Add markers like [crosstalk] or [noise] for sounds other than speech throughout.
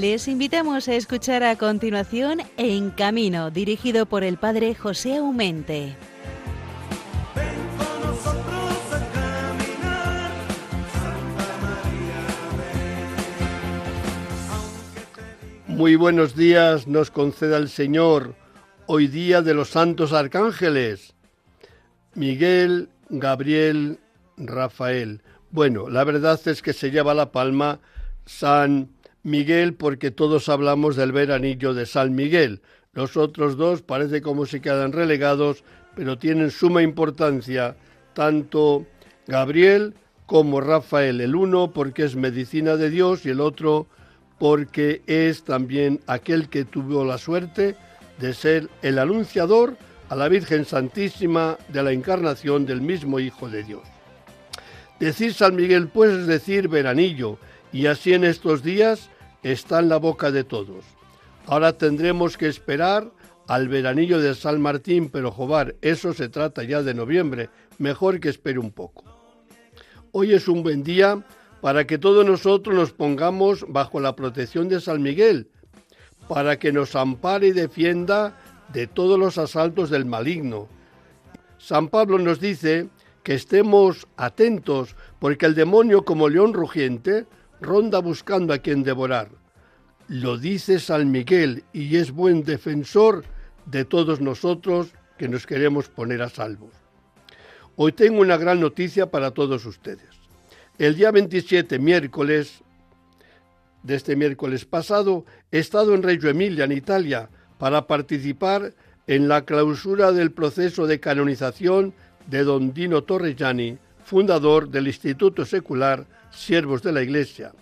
Les invitamos a escuchar a continuación En Camino, dirigido por el padre José Aumente. Muy buenos días nos conceda el Señor hoy día de los santos arcángeles. Miguel, Gabriel, Rafael. Bueno, la verdad es que se lleva la palma San Miguel porque todos hablamos del veranillo de San Miguel. Los otros dos parece como si quedan relegados, pero tienen suma importancia, tanto Gabriel como Rafael, el uno porque es medicina de Dios y el otro porque es también aquel que tuvo la suerte de ser el anunciador a la Virgen Santísima de la encarnación del mismo Hijo de Dios. Decir San Miguel pues es decir veranillo, y así en estos días está en la boca de todos. Ahora tendremos que esperar al veranillo de San Martín, pero Jobar, eso se trata ya de noviembre, mejor que espere un poco. Hoy es un buen día para que todos nosotros nos pongamos bajo la protección de San Miguel, para que nos ampare y defienda de todos los asaltos del maligno. San Pablo nos dice que estemos atentos, porque el demonio como león rugiente ronda buscando a quien devorar. Lo dice San Miguel y es buen defensor de todos nosotros que nos queremos poner a salvo. Hoy tengo una gran noticia para todos ustedes. El día 27, miércoles, de este miércoles pasado, he estado en Reggio Emilia, en Italia, para participar en la clausura del proceso de canonización de don Dino Torreggiani, fundador del Instituto Secular Siervos de la Iglesia.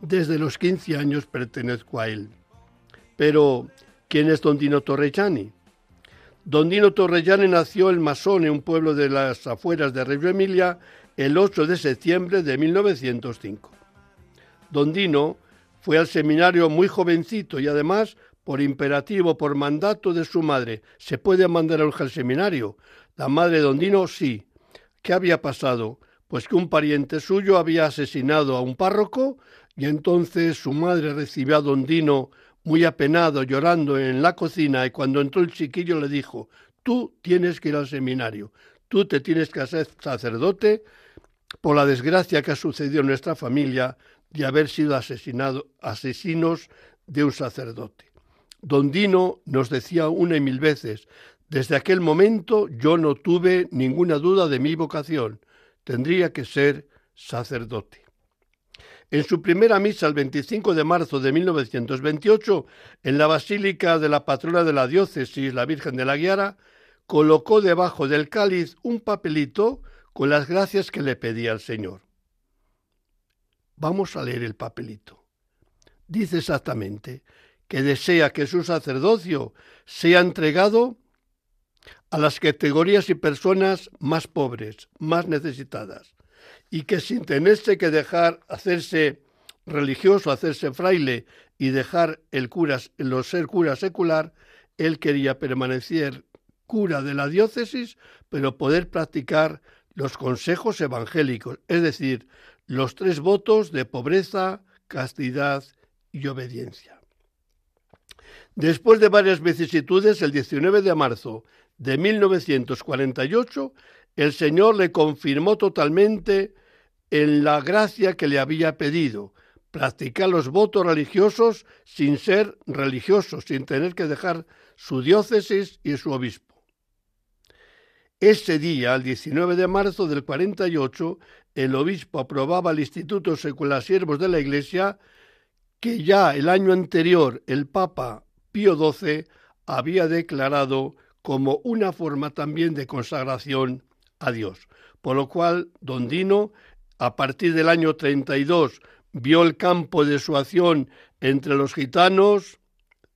Desde los 15 años pertenezco a él. Pero, ¿quién es don Dino Torreggiani? Don Dino Torreggiani nació en Masone, un pueblo de las afueras de Reggio Emilia, el 8 de septiembre de 1905. Don Dino fue al seminario muy jovencito y además, por imperativo, por mandato de su madre, ¿se puede mandar a al seminario? La madre de Don Dino sí. ¿Qué había pasado? Pues que un pariente suyo había asesinado a un párroco y entonces su madre recibió a Don Dino muy apenado, llorando en la cocina y cuando entró el chiquillo le dijo, tú tienes que ir al seminario, tú te tienes que hacer sacerdote por la desgracia que ha sucedido en nuestra familia de haber sido asesinado, asesinos de un sacerdote. Don Dino nos decía una y mil veces, desde aquel momento yo no tuve ninguna duda de mi vocación, tendría que ser sacerdote. En su primera misa el 25 de marzo de 1928, en la Basílica de la Patrona de la Diócesis, la Virgen de la Guiara, colocó debajo del cáliz un papelito con las gracias que le pedía al Señor. Vamos a leer el papelito. Dice exactamente que desea que su sacerdocio sea entregado a las categorías y personas más pobres, más necesitadas, y que sin tenerse que dejar hacerse religioso, hacerse fraile y dejar el cura, ser cura secular, él quería permanecer cura de la diócesis, pero poder practicar los consejos evangélicos, es decir, los tres votos de pobreza, castidad y obediencia. Después de varias vicisitudes, el 19 de marzo de 1948, el Señor le confirmó totalmente en la gracia que le había pedido, practicar los votos religiosos sin ser religioso, sin tener que dejar su diócesis y su obispo. Ese día, el 19 de marzo del 48, el obispo aprobaba al Instituto Secular Siervos de la Iglesia que ya el año anterior el Papa Pío XII había declarado como una forma también de consagración a Dios. Por lo cual, don Dino, a partir del año 32, vio el campo de su acción entre los gitanos,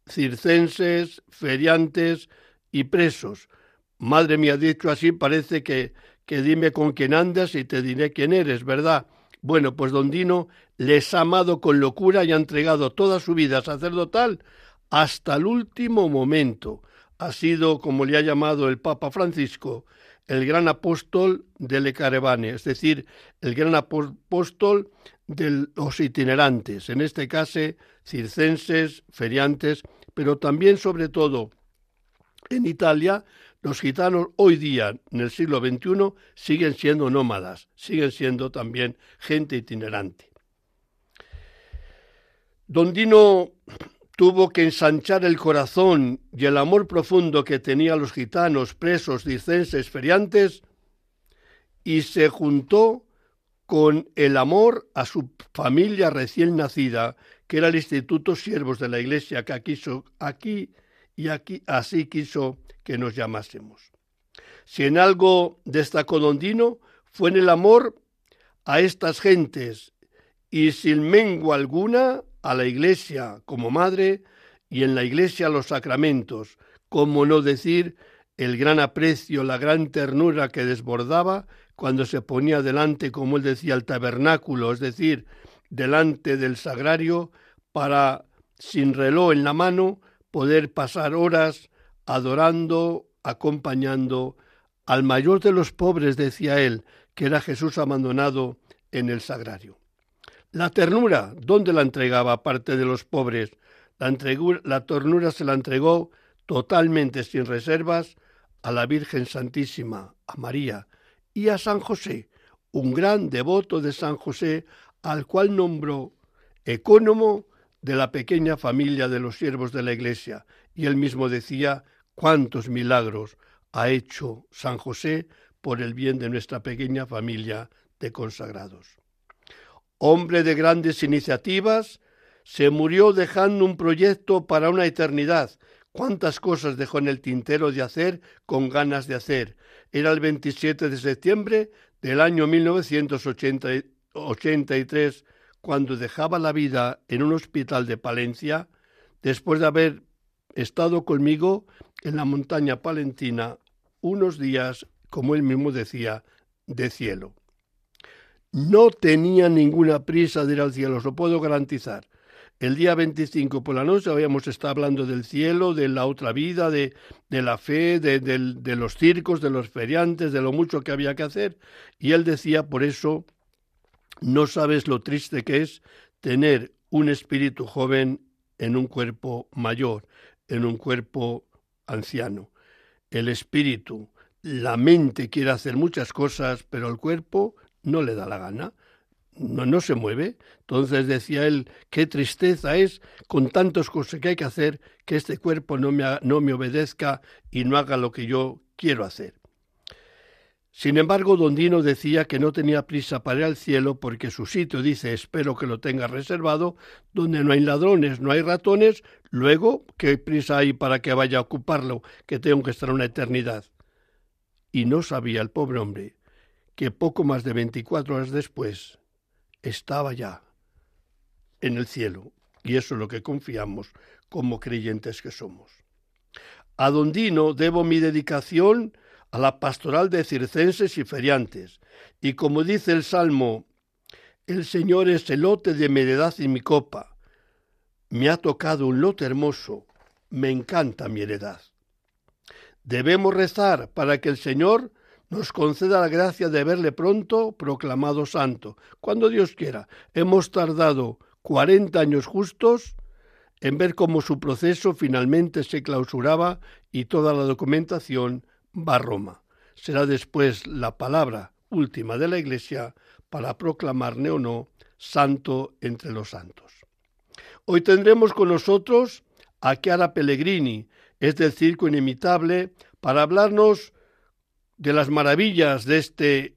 circenses, feriantes y presos, Madre mía, dicho así, parece que, que dime con quién andas y te diré quién eres, ¿verdad? Bueno, pues don Dino les ha amado con locura y ha entregado toda su vida sacerdotal hasta el último momento. Ha sido, como le ha llamado el Papa Francisco, el gran apóstol del Caravane, es decir, el gran apóstol de los itinerantes, en este caso circenses, feriantes, pero también, sobre todo, en Italia, los gitanos hoy día, en el siglo XXI, siguen siendo nómadas, siguen siendo también gente itinerante. Don Dino tuvo que ensanchar el corazón y el amor profundo que tenía los gitanos, presos, circenses, feriantes, y se juntó con el amor a su familia recién nacida, que era el Instituto Siervos de la Iglesia, que aquí, aquí y aquí así quiso que nos llamásemos. Si en algo destacó Don Dino, fue en el amor a estas gentes y sin mengua alguna a la Iglesia como madre y en la Iglesia los sacramentos, como no decir el gran aprecio, la gran ternura que desbordaba cuando se ponía delante, como él decía, el tabernáculo, es decir, delante del sagrario, para, sin reloj en la mano, poder pasar horas adorando, acompañando al mayor de los pobres, decía él, que era Jesús abandonado en el sagrario. La ternura, ¿dónde la entregaba aparte de los pobres? La, la ternura se la entregó totalmente sin reservas a la Virgen Santísima, a María y a San José, un gran devoto de San José, al cual nombró ecónomo de la pequeña familia de los siervos de la Iglesia, y él mismo decía cuántos milagros ha hecho San José por el bien de nuestra pequeña familia de consagrados hombre de grandes iniciativas, se murió dejando un proyecto para una eternidad. Cuántas cosas dejó en el tintero de hacer con ganas de hacer. Era el 27 de septiembre del año 1983 cuando dejaba la vida en un hospital de Palencia después de haber estado conmigo en la montaña palentina unos días, como él mismo decía, de cielo. No tenía ninguna prisa de ir al cielo, os lo puedo garantizar. El día 25 por la noche habíamos estado hablando del cielo, de la otra vida, de, la fe, de, de los circos, de los feriantes, de lo mucho que había que hacer. Y él decía, por eso, no sabes lo triste que es tener un espíritu joven en un cuerpo mayor, en un cuerpo anciano. El espíritu, la mente quiere hacer muchas cosas, pero el cuerpo no le da la gana, no, se mueve. Entonces decía él, qué tristeza es con tantas cosas que hay que hacer que este cuerpo no me, no me obedezca y no haga lo que yo quiero hacer. Sin embargo, don Dino decía que no tenía prisa para ir al cielo porque su sitio, dice, espero que lo tenga reservado, donde no hay ladrones, no hay ratones, luego, ¿qué prisa hay para que vaya a ocuparlo, que tengo que estar una eternidad? Y no sabía el pobre hombre que poco más de 24 horas después estaba ya en el cielo, y eso es lo que confiamos como creyentes que somos. A Don Dino debo mi dedicación a la pastoral de circenses y feriantes, y como dice el Salmo, el Señor es el lote de mi heredad y mi copa. Me ha tocado un lote hermoso, me encanta mi heredad. Debemos rezar para que el Señor nos conceda la gracia de verle pronto proclamado santo, cuando Dios quiera. Hemos tardado 40 años justos en ver cómo su proceso finalmente se clausuraba y toda la documentación va a Roma. Será después la palabra última de la Iglesia para proclamarle o no santo entre los santos. Hoy tendremos con nosotros a Chiara Pellegrini, es del circo inimitable, para hablarnos de las maravillas de, este,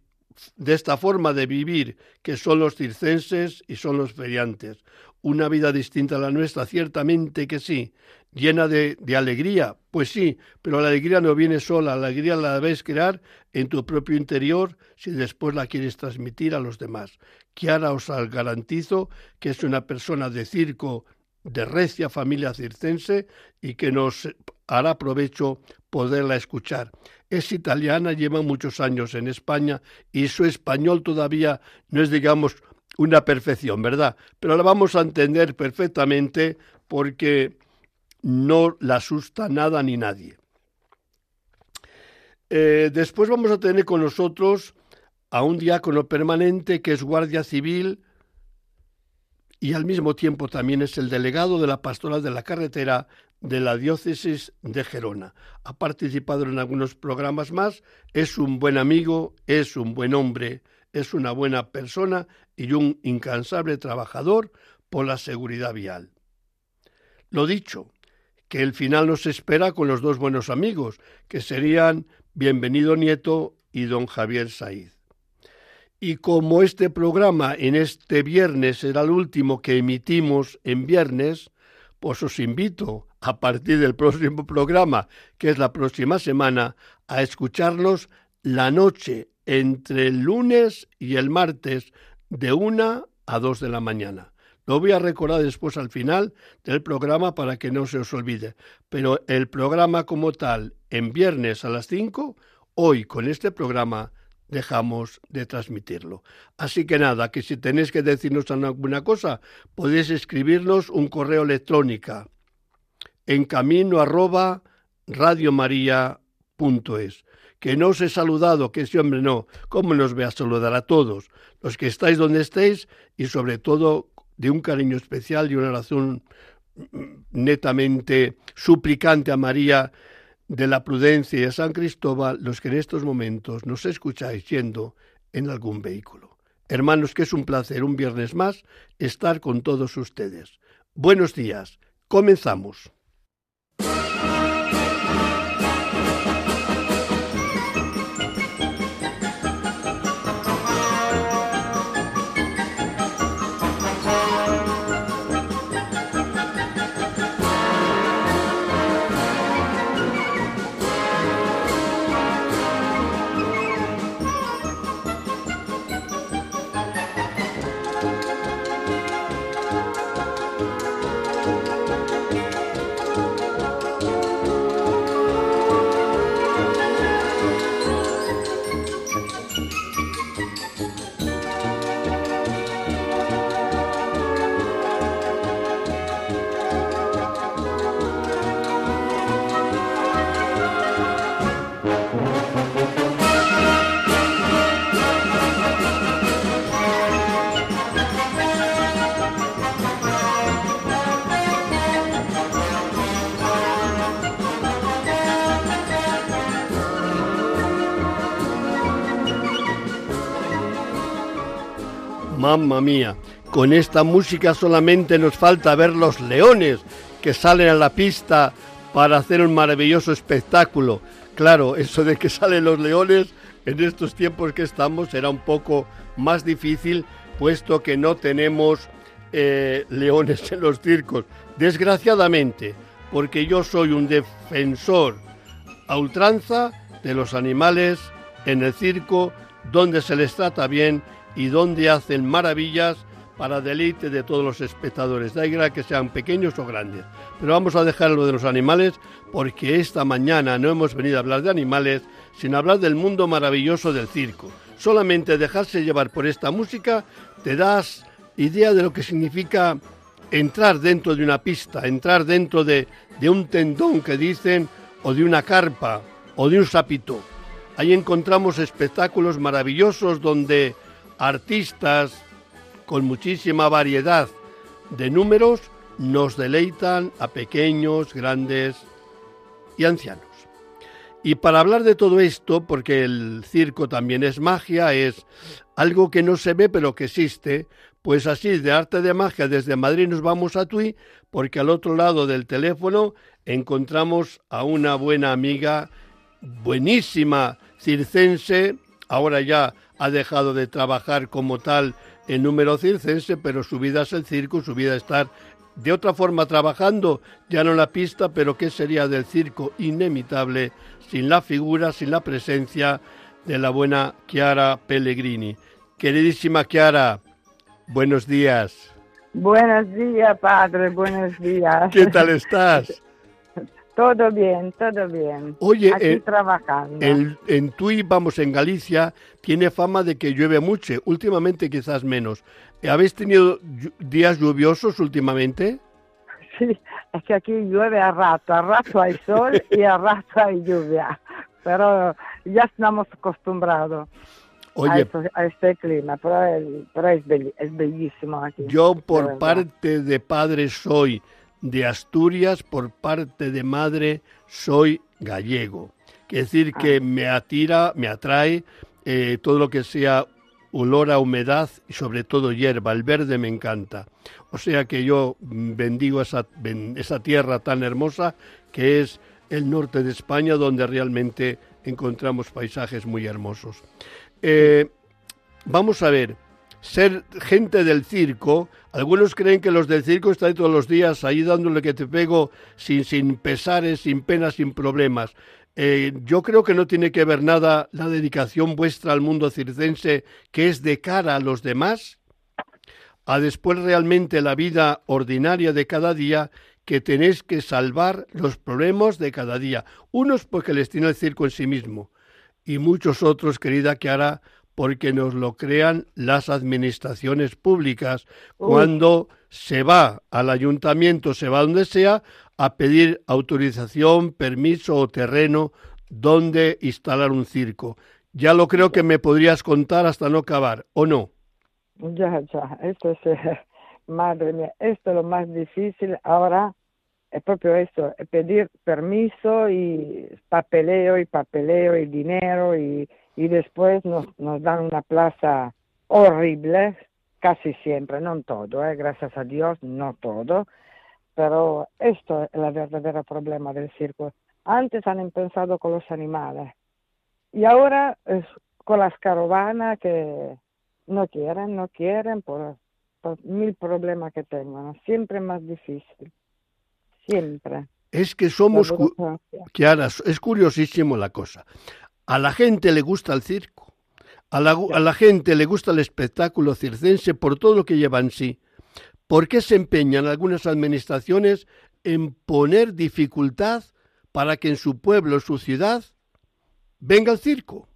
de esta forma de vivir que son los circenses y son los feriantes. Una vida distinta a la nuestra, ciertamente que sí, llena de, de, alegría, pues sí, pero la alegría no viene sola, la alegría la debes crear en tu propio interior si después la quieres transmitir a los demás. Kiara os garantizo que es una persona de circo de recia familia circense y que nos hará provecho poderla escuchar. Es italiana, lleva muchos años en España y su español todavía no es, digamos, una perfección, ¿verdad? Pero la vamos a entender perfectamente porque no la asusta nada ni nadie. Eh, después vamos a tener con nosotros a un diácono permanente que es guardia civil y al mismo tiempo también es el delegado de la pastoral de la carretera de la diócesis de Gerona. Ha participado en algunos programas más, es un buen amigo, es un buen hombre, es una buena persona y un incansable trabajador por la seguridad vial. Lo dicho, que el final nos espera con los dos buenos amigos, que serían Bienvenido Nieto y don Javier Saiz. Y como este programa en este viernes será el último que emitimos en viernes, pues os invito a partir del próximo programa, que es la próxima semana, a escucharnos la noche entre el lunes y el martes de una a dos de la mañana. Lo voy a recordar después al final del programa para que no se os olvide. Pero el programa como tal, en viernes a las 5, hoy con este programa dejamos de transmitirlo. Así que nada, que si tenéis que decirnos alguna cosa, podéis escribirnos un correo electrónico en camino arroba radiomaria.es. Que no os he saludado, que ese hombre no. ¿Cómo nos voy a saludar a todos? Los que estáis donde estéis y sobre todo de un cariño especial y una oración netamente suplicante a María de la prudencia y a San Cristóbal, los que en estos momentos nos escucháis yendo en algún vehículo. Hermanos, que es un placer un viernes más estar con todos ustedes. Buenos días. Comenzamos. Mamma mía, con esta música solamente nos falta ver los leones que salen a la pista para hacer un maravilloso espectáculo. Claro, eso de que salen los leones en estos tiempos que estamos será un poco más difícil, puesto que no tenemos eh, leones en los circos. Desgraciadamente, porque yo soy un defensor a ultranza de los animales en el circo, donde se les trata bien y donde hacen maravillas para deleite de todos los espectadores, da igual que sean pequeños o grandes. Pero vamos a dejar lo de los animales porque esta mañana no hemos venido a hablar de animales, sino hablar del mundo maravilloso del circo. Solamente dejarse llevar por esta música te das idea de lo que significa entrar dentro de una pista, entrar dentro de, de un tendón que dicen, o de una carpa, o de un sapito. Ahí encontramos espectáculos maravillosos donde artistas con muchísima variedad de números nos deleitan a pequeños, grandes y ancianos. Y para hablar de todo esto, porque el circo también es magia, es algo que no se ve pero que existe, pues así de arte de magia desde Madrid nos vamos a Tui, porque al otro lado del teléfono encontramos a una buena amiga, buenísima circense, ahora ya ha dejado de trabajar como tal en número circense, pero su vida es el circo, su vida es estar de otra forma trabajando, ya no en la pista, pero ¿qué sería del circo inimitable sin la figura, sin la presencia de la buena Chiara Pellegrini? Queridísima Chiara, buenos días. Buenos días, padre, buenos días. ¿Qué tal estás? [laughs] Todo bien, todo bien. Oye, Aquí en, trabajando. en, en Tui, vamos, en Galicia, tiene fama de que llueve mucho, últimamente quizás menos. ¿Habéis tenido días lluviosos últimamente? [laughs] Sí, es que aquí llueve a rato, a rato hay sol y a rato hay lluvia, pero ya estamos acostumbrados. Oye, a, este clima, pero, es, bellísimo aquí. Yo por parte de padre soy de Asturias, por parte de madre soy gallego. Quiere decir que ah. me atira, me atrae eh, todo lo que sea olor a humedad y sobre todo hierba. El verde me encanta. O sea que yo bendigo esa, esa tierra tan hermosa que es el norte de España, donde realmente encontramos paisajes muy hermosos. Eh, vamos a ver, ser gente del circo, algunos creen que los del circo están todos los días ahí dándole que te pego sin, sin pesares, sin penas, sin problemas. Eh, yo creo que no tiene que ver nada la dedicación vuestra al mundo circense, que es de cara a los demás, a después realmente la vida ordinaria de cada día, que tenéis que salvar los problemas de cada día. Unos porque les tiene el circo en sí mismo, y muchos otros, querida Kiara, porque nos lo crean las administraciones públicas. Cuando se va al ayuntamiento, se va donde sea, a pedir autorización, permiso o terreno donde instalar un circo. Ya lo creo que me podrías contar hasta no acabar, ¿o no? Ya, ya, esto es, madre mía, esto es lo más difícil ahora, es propio eso, pedir permiso y papeleo y papeleo y dinero y, y después nos, nos dan una plaza horrible, casi siempre, no todo, eh, gracias a Dios, no todo, pero esto es el verdadero problema del circo. Antes han pensado con los animales y ahora es con las caravanas que no quieren, no quieren por, mil problemas que tengan. Siempre más difícil. Siempre. Es que somos, Kiara, es curiosísimo la cosa. A la gente le gusta el circo. A la, a la, gente le gusta el espectáculo circense por todo lo que lleva en sí. ¿Por qué se empeñan algunas administraciones en poner dificultad para que en su pueblo, su ciudad, venga el circo?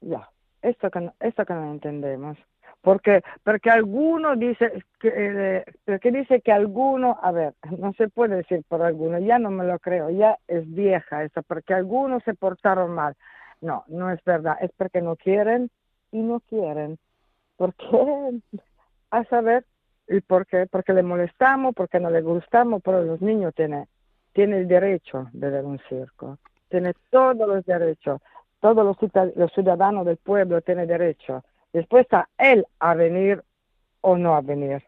Ya, esto que no, esto que no entendemos. Porque, porque alguno dice que, eh, dice que alguno, a ver, no se puede decir por alguno, ya no me lo creo, ya es vieja eso, porque algunos se portaron mal. No, no es verdad, es porque no quieren y no quieren. ¿Por qué? [laughs] A saber, ¿Y por qué? Porque le molestamos, porque no le gustamos, pero los niños tienen, tienen el derecho de ver un circo. Tienen todos los derechos. Todos los, ciudadanos del pueblo tienen derecho. Después está él a venir o no a venir.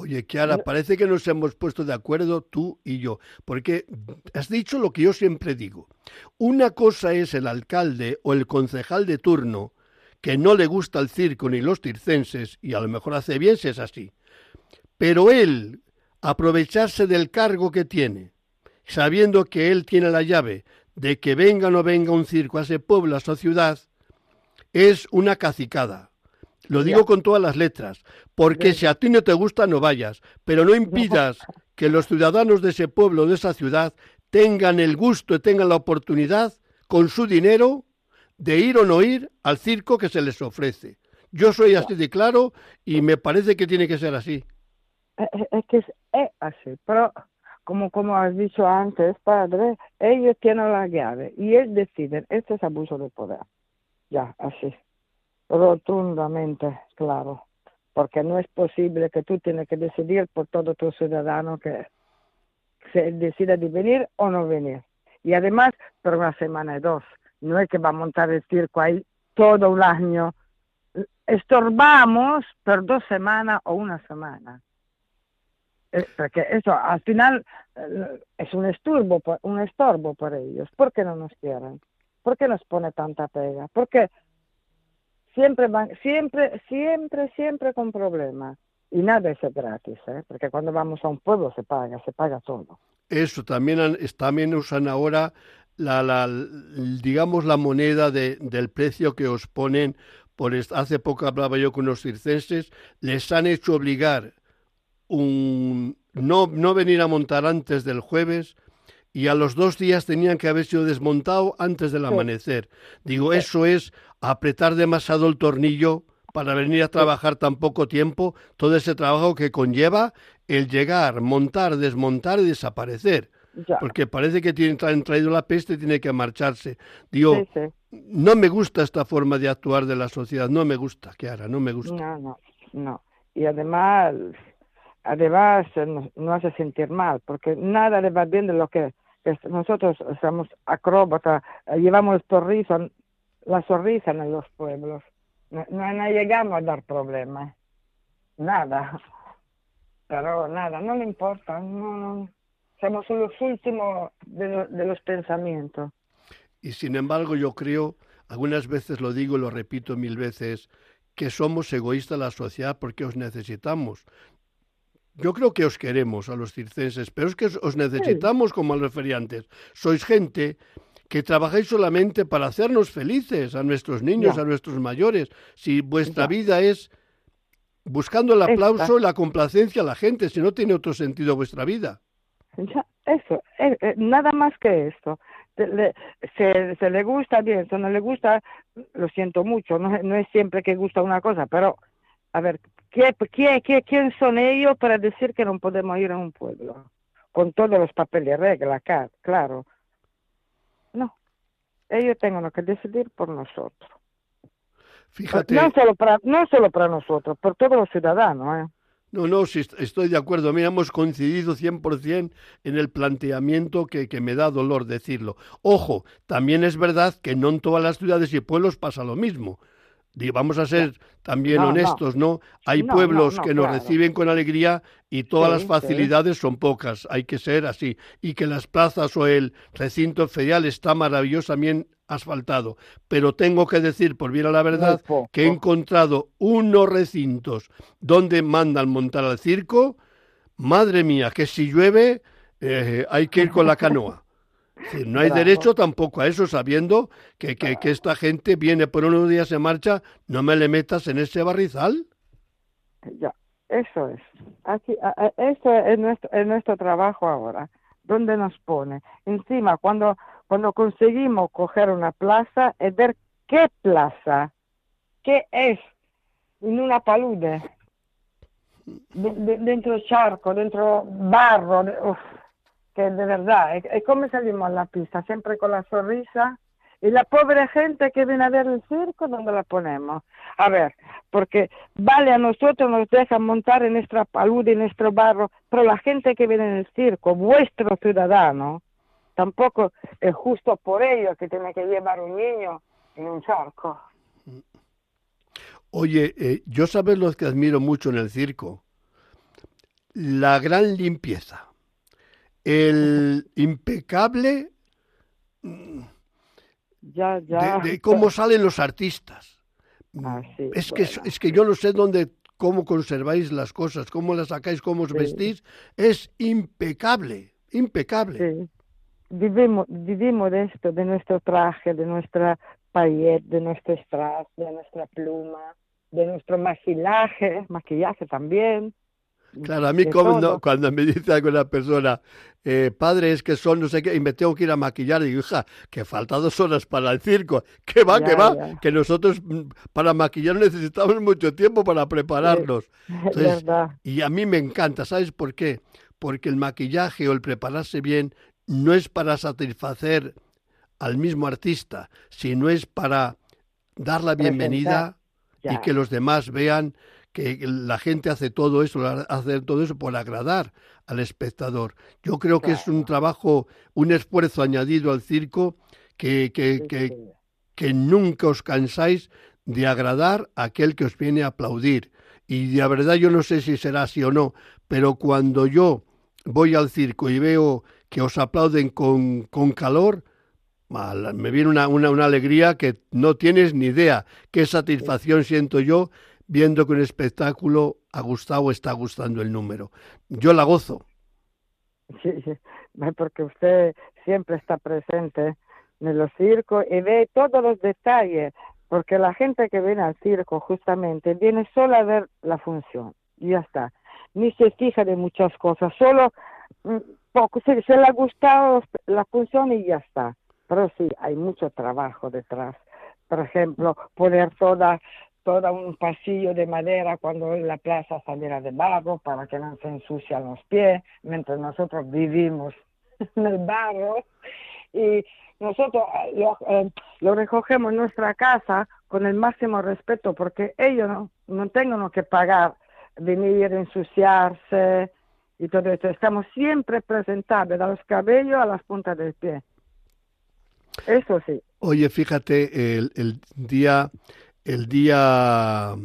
Oye, Kiara, parece que nos hemos puesto de acuerdo tú y yo, porque has dicho lo que yo siempre digo. Una cosa es el alcalde o el concejal de turno que no le gusta el circo ni los circenses, y a lo mejor hace bien si es así. Pero él, aprovecharse del cargo que tiene, sabiendo que él tiene la llave de que venga o no venga un circo a ese pueblo, a esa ciudad, es una cacicada. Lo digo con todas las letras, porque si a ti no te gusta, no vayas, pero no impidas [laughs] que los ciudadanos de ese pueblo, de esa ciudad, tengan el gusto y tengan la oportunidad, con su dinero, de ir o no ir al circo que se les ofrece. Yo soy así de claro y me parece que tiene que ser así. Eh, eh, es que es así, pero como, como has dicho antes, padre, ellos tienen la llave y ellos deciden. Este es abuso de poder. Ya, así. Rotundamente, claro. Porque no es posible que tú tienes que decidir por todo tu ciudadano que se decida de venir o no venir. Y además, por una semana y dos no es que va a montar el circo ahí todo un año. Estorbamos por dos semanas o una semana. Eh, porque eso al final eh, es un estorbo, un estorbo por ellos. ¿Por qué no nos quieren? ¿Por qué nos pone tanta pega? Porque siempre van, siempre, siempre, siempre con problemas. Y nada es gratis, ¿eh? porque cuando vamos a un pueblo se paga, se paga todo. Eso, también, también usan ahora la, la, digamos, la moneda de, del precio que os ponen. Por hace poco hablaba yo con unos circenses, les han hecho obligar un, no, no venir a montar antes del jueves y a los dos días tenían que haber sido desmontado antes del amanecer. Digo, eso es apretar demasiado el tornillo para venir a trabajar tan poco tiempo, todo ese trabajo que conlleva el llegar, montar, desmontar y desaparecer porque parece que tienen, han traído la peste y tiene que marcharse. Digo, no me gusta esta forma de actuar de la sociedad, no me gusta, Kiara, no me gusta. No, no, no. Y además, además nos, hace sentir mal, porque nada le va bien de lo que, nosotros somos acróbatas, llevamos sonrisa, la sonrisa en los pueblos. No, no, llegamos a dar problemas, nada. Pero nada, no le importa, no, somos los últimos de los pensamientos. Y sin embargo yo creo, algunas veces lo digo y lo repito mil veces, que somos egoístas la sociedad porque os necesitamos. Yo creo que os queremos a los circenses, pero es que os necesitamos como a los feriantes. Sois gente que trabajáis solamente para hacernos felices a nuestros niños, a nuestros mayores. Si vuestra vida es buscando el aplauso y la complacencia a la gente, si no tiene otro sentido vuestra vida. eso, eh, eh, nada más que esto le, se, se, le gusta bien, si no le gusta, lo siento mucho, no, no, es siempre que gusta una cosa, pero a ver, ¿qué, qué, qué, quién son ellos para decir que no podemos ir a un pueblo? Con todos los papeles regla, claro. No, ellos tienen que decidir por nosotros. Fíjate. No solo para, no solo para nosotros, por todos los ciudadanos, ¿eh? No, no, sí, estoy de acuerdo. Mira, hemos coincidido 100% en el planteamiento que, que, me da dolor decirlo. Ojo, también es verdad que no en todas las ciudades y pueblos pasa lo mismo. Vamos a ser también honestos, ¿no? Hay pueblos que nos reciben con alegría y todas las facilidades son pocas. Hay que ser así. Y que las plazas o el recinto ferial está maravillosamente asfaltado. Pero tengo que decir, por bien a la verdad, que he encontrado unos recintos donde mandan montar al circo. Madre mía, que si llueve eh, hay que ir con la canoa. [laughs] no hay derecho tampoco a eso, sabiendo que, que, que, esta gente viene por unos días en marcha, no me le metas en ese barrizal. Ya, eso es. Aquí, eso es nuestro, es nuestro trabajo ahora. ¿Dónde nos pone? Encima, cuando cuando conseguimos coger una plaza es ver qué plaza, qué es en una palude, dentro charco, dentro barro, que de verdad, es como salimos a la pista, siempre con la sonrisa. Y la pobre gente que viene a ver el circo, ¿dónde la ponemos? A ver, porque vale a nosotros, nos dejan montar en nuestra palude, en nuestro barro, pero la gente que viene en el circo, vuestro ciudadano, tampoco es justo por ello que tiene que llevar un niño en un charco. Oye, eh, yo sabes lo que admiro mucho en el circo. La gran limpieza. El impecable ya, ya. De, cómo salen los artistas. Ah, es, que, es que yo no sé dónde, cómo conserváis las cosas, cómo las sacáis, cómo os vestís. Es impecable, impecable vivimos, vivimos de esto, de nuestro traje, de nuestra paillet, de nuestro strass, de nuestra pluma, de nuestro maquillaje, maquillaje también. Claro, a mí como cuando me dice alguna persona, eh, padre, es que son no sé qué, y me tengo que ir a maquillar, digo, hija, que falta dos horas para el circo, [laughs] que va, que va, que nosotros mm, para maquillar necesitamos mucho tiempo para prepararnos. [laughs] y a mí me encanta, ¿sabes por qué? Porque el maquillaje o el prepararse bien no es para satisfacer al mismo artista, sino es para dar la bienvenida y que los demás vean que la gente hace todo eso, hace todo eso por agradar al espectador. Yo creo que es un trabajo, un esfuerzo añadido al circo que, que, que, que nunca os cansáis de agradar a aquel que os viene a aplaudir. Y la verdad yo no sé si será así o no, pero cuando yo voy al circo y veo que os aplauden con, con calor, me viene una, una, una, alegría que no tienes ni idea. Qué satisfacción siento yo viendo que un espectáculo a Gustavo está gustando el número. Yo la gozo. Sí, sí, porque usted siempre está presente en los circos y ve todos los detalles, porque la gente que viene al circo justamente viene solo a ver la función y ya está. Ni se fija de muchas cosas, solo mm, poco, se, se le ha gustado la función y ya está. Pero sí, hay mucho trabajo detrás. Por ejemplo, poner toda, toda un pasillo de madera cuando la plaza saliera de barro para que no se ensucian los pies, mientras nosotros vivimos [laughs] en el barro. y nosotros lo, lo recogemos en nuestra casa con el máximo respeto porque ellos no, no tengan que pagar venir, ensuciarse y todo esto. Estamos siempre presentables, de los cabellos a las puntas del pie. Eso sí. Oye, fíjate, el día, el día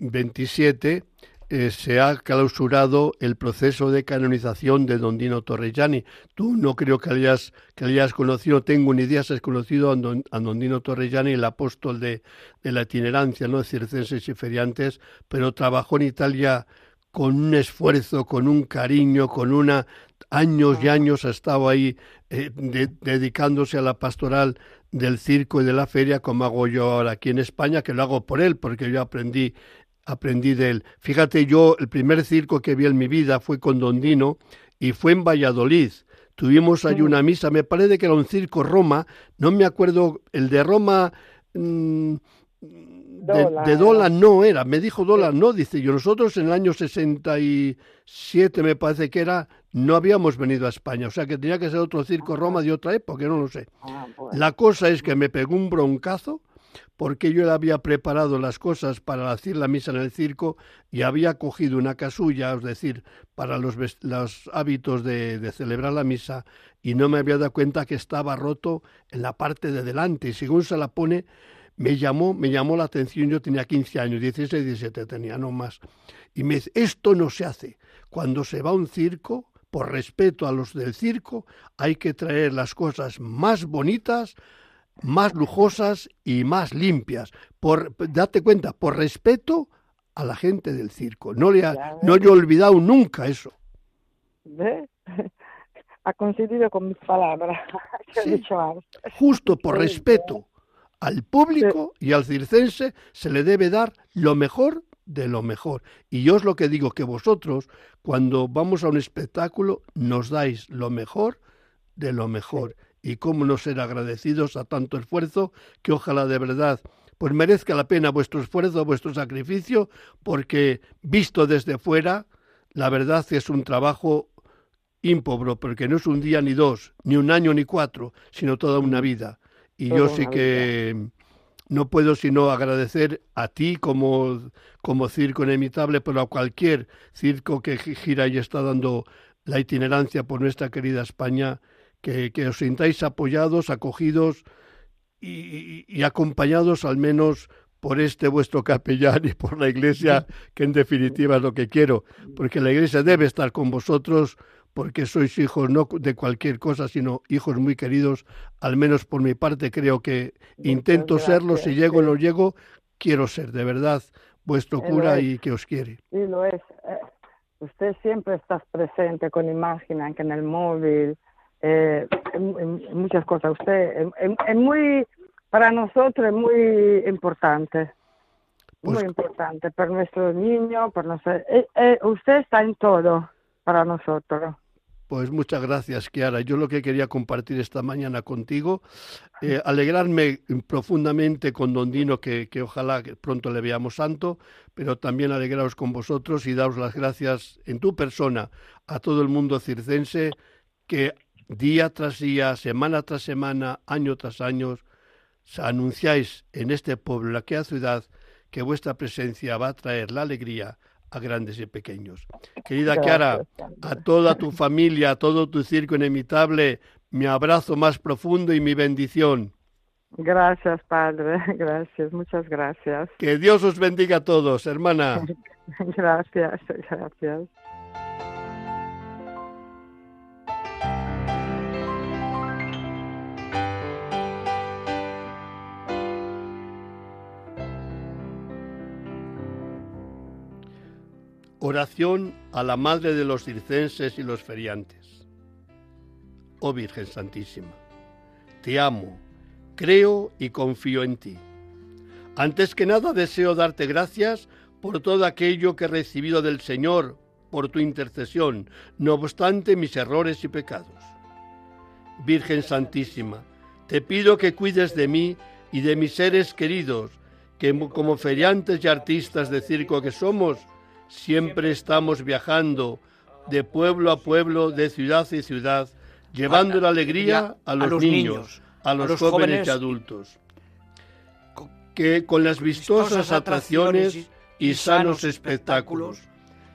27 eh, se ha clausurado el proceso de canonización de Don Dino Torrellani. Tú no creo que hayas, que hayas conocido, tengo ni idea si has conocido a Don, a Dino Torrellani, el apóstol de, de, la itinerancia, ¿no? circenses y feriantes, pero trabajó en Italia con un esfuerzo, con un cariño, con una años y años ha estado ahí eh, dedicándose a la pastoral del circo y de la feria, como hago yo ahora aquí en España, que lo hago por él, porque yo aprendí aprendí de él. Fíjate, yo el primer circo que vi en mi vida fue con Don Dino y fue en Valladolid. Tuvimos ahí una misa, me parece que era un circo Roma, no me acuerdo, el de Roma... Mm, de, Dola no era, me dijo Dola no, dice yo, nosotros en el año 67 me parece que era, no habíamos venido a España, o sea que tenía que ser otro circo Roma de otra época, no lo sé. Ah, La cosa es que me pegó un broncazo, porque yo le había preparado las cosas para hacer la misa en el circo y había cogido una casulla, es decir, para los, los hábitos de, de, celebrar la misa, y no me había dado cuenta que estaba roto en la parte de delante. Y según se la pone, me llamó, me llamó la atención, yo tenía 15 años, 16, 17 tenía, no más. Y me dice, esto no se hace. Cuando se va a un circo, por respeto a los del circo, hay que traer las cosas más bonitas, más lujosas y más limpias. Por, date cuenta, por respeto a la gente del circo. No le, ha, no le he olvidado nunca eso. ¿Ve? [laughs] Ha coincidido con mis palabras. [laughs] Justo por respeto al público y al circense se le debe dar lo mejor de lo mejor. Y yo os lo que digo, que vosotros, cuando vamos a un espectáculo, nos dais lo mejor de lo mejor y cómo no ser agradecidos a tanto esfuerzo que ojalá de verdad pues merezca la pena vuestro esfuerzo, vuestro sacrificio, porque visto desde fuera, la verdad es un trabajo ímpobro, porque no es un día ni dos, ni un año ni cuatro, sino toda una vida. Y yo sí que no puedo sino agradecer a ti como, como circo inimitable, pero a cualquier circo que gira y está dando la itinerancia por nuestra querida España, que, os sintáis apoyados, acogidos y, acompañados al menos por este vuestro capellán y por la iglesia, [laughs] que en definitiva es lo que quiero, porque la iglesia debe estar con vosotros porque sois hijos no de cualquier cosa, sino hijos muy queridos, al menos por mi parte creo que intento serlo, si llego o no llego, quiero ser de verdad vuestro cura y que os quiere. Sí, lo es. Eh, usted siempre está presente con imagen, aunque en el móvil, eh, en, muchas cosas. Usted es, muy, para nosotros es muy importante. Muy pues importante para nuestros niños, para nosotros. Eh, eh, usted está en todo para nosotros. Pues muchas gracias, Kiara. Yo lo que quería compartir esta mañana contigo, eh, alegrarme profundamente con Don Dino, que, que, ojalá que pronto le veamos santo, pero también alegraros con vosotros y daros las gracias en tu persona a todo el mundo circense que día tras día, semana tras semana, año tras año, anunciáis en este pueblo, en aquella ciudad, que vuestra presencia va a traer la alegría a grandes y pequeños. Querida Kiara, a toda tu familia, a todo tu circo inimitable, mi abrazo más profundo y mi bendición. Gracias, Padre. [laughs] Gracias, muchas gracias. Que Dios os bendiga a todos, hermana. [laughs] gracias, gracias. Oración a la Madre de los circenses y los feriantes. Oh Virgen Santísima, te amo, creo y confío en ti. Antes que nada deseo darte gracias por todo aquello que he recibido del Señor, por tu intercesión, no obstante mis errores y pecados. Virgen Santísima, te pido que cuides de mí y de mis seres queridos, que como feriantes y artistas de circo que somos, Siempre estamos viajando de pueblo a pueblo, de ciudad y ciudad, llevando la alegría a los, niños, a los, jóvenes, y adultos. Que con las vistosas atracciones y sanos espectáculos,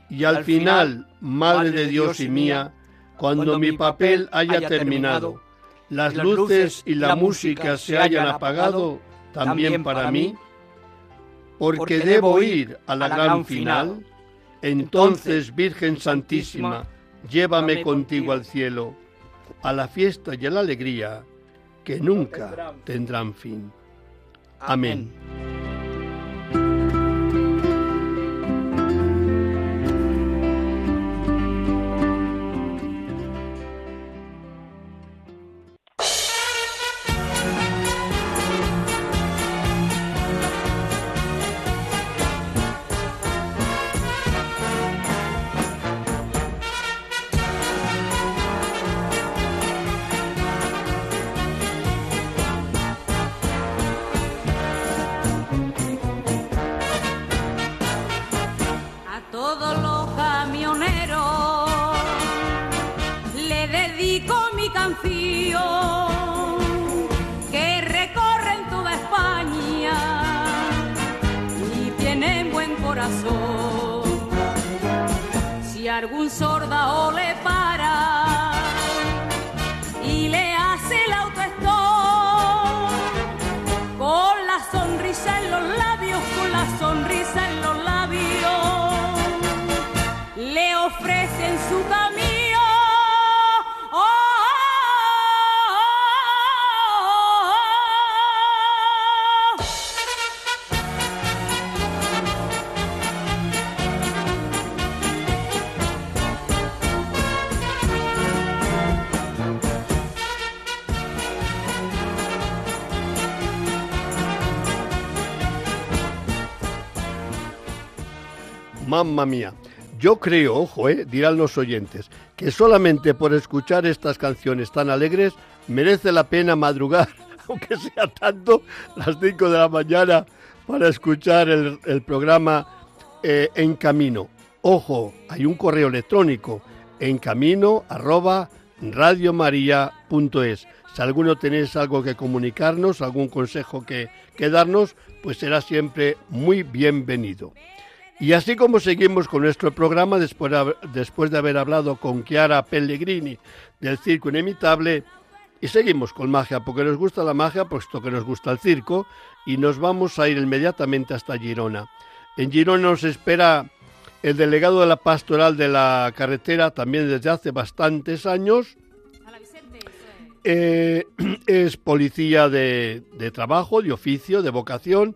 y al final, Madre de Dios y mía, cuando mi papel haya terminado, las luces y la música se hayan apagado, también para mí, porque debo ir a la gran final, entonces, Virgen Santísima, llévame contigo al cielo, a la fiesta y a la alegría que nunca tendrán fin. Amén. Mía. Yo creo, ojo, eh, dirán los oyentes, que solamente por escuchar estas canciones tan alegres merece la pena madrugar, [laughs] aunque sea tanto, las 5 de la mañana para escuchar el, programa eh, En Camino. Ojo, hay un correo electrónico, en camino arroba radiomaria.es. Si alguno tenéis algo que comunicarnos, algún consejo que, que darnos, pues será siempre muy bienvenido. Y así como seguimos con nuestro programa después de, después de haber hablado con Chiara Pellegrini del Circo Inimitable, y seguimos con magia, porque nos gusta la magia, puesto que nos gusta el circo, y nos vamos a ir inmediatamente hasta Girona. En Girona nos espera el delegado de la pastoral de la carretera, también desde hace bastantes años. Eh, [clears throat] es policía de trabajo, de oficio, de vocación,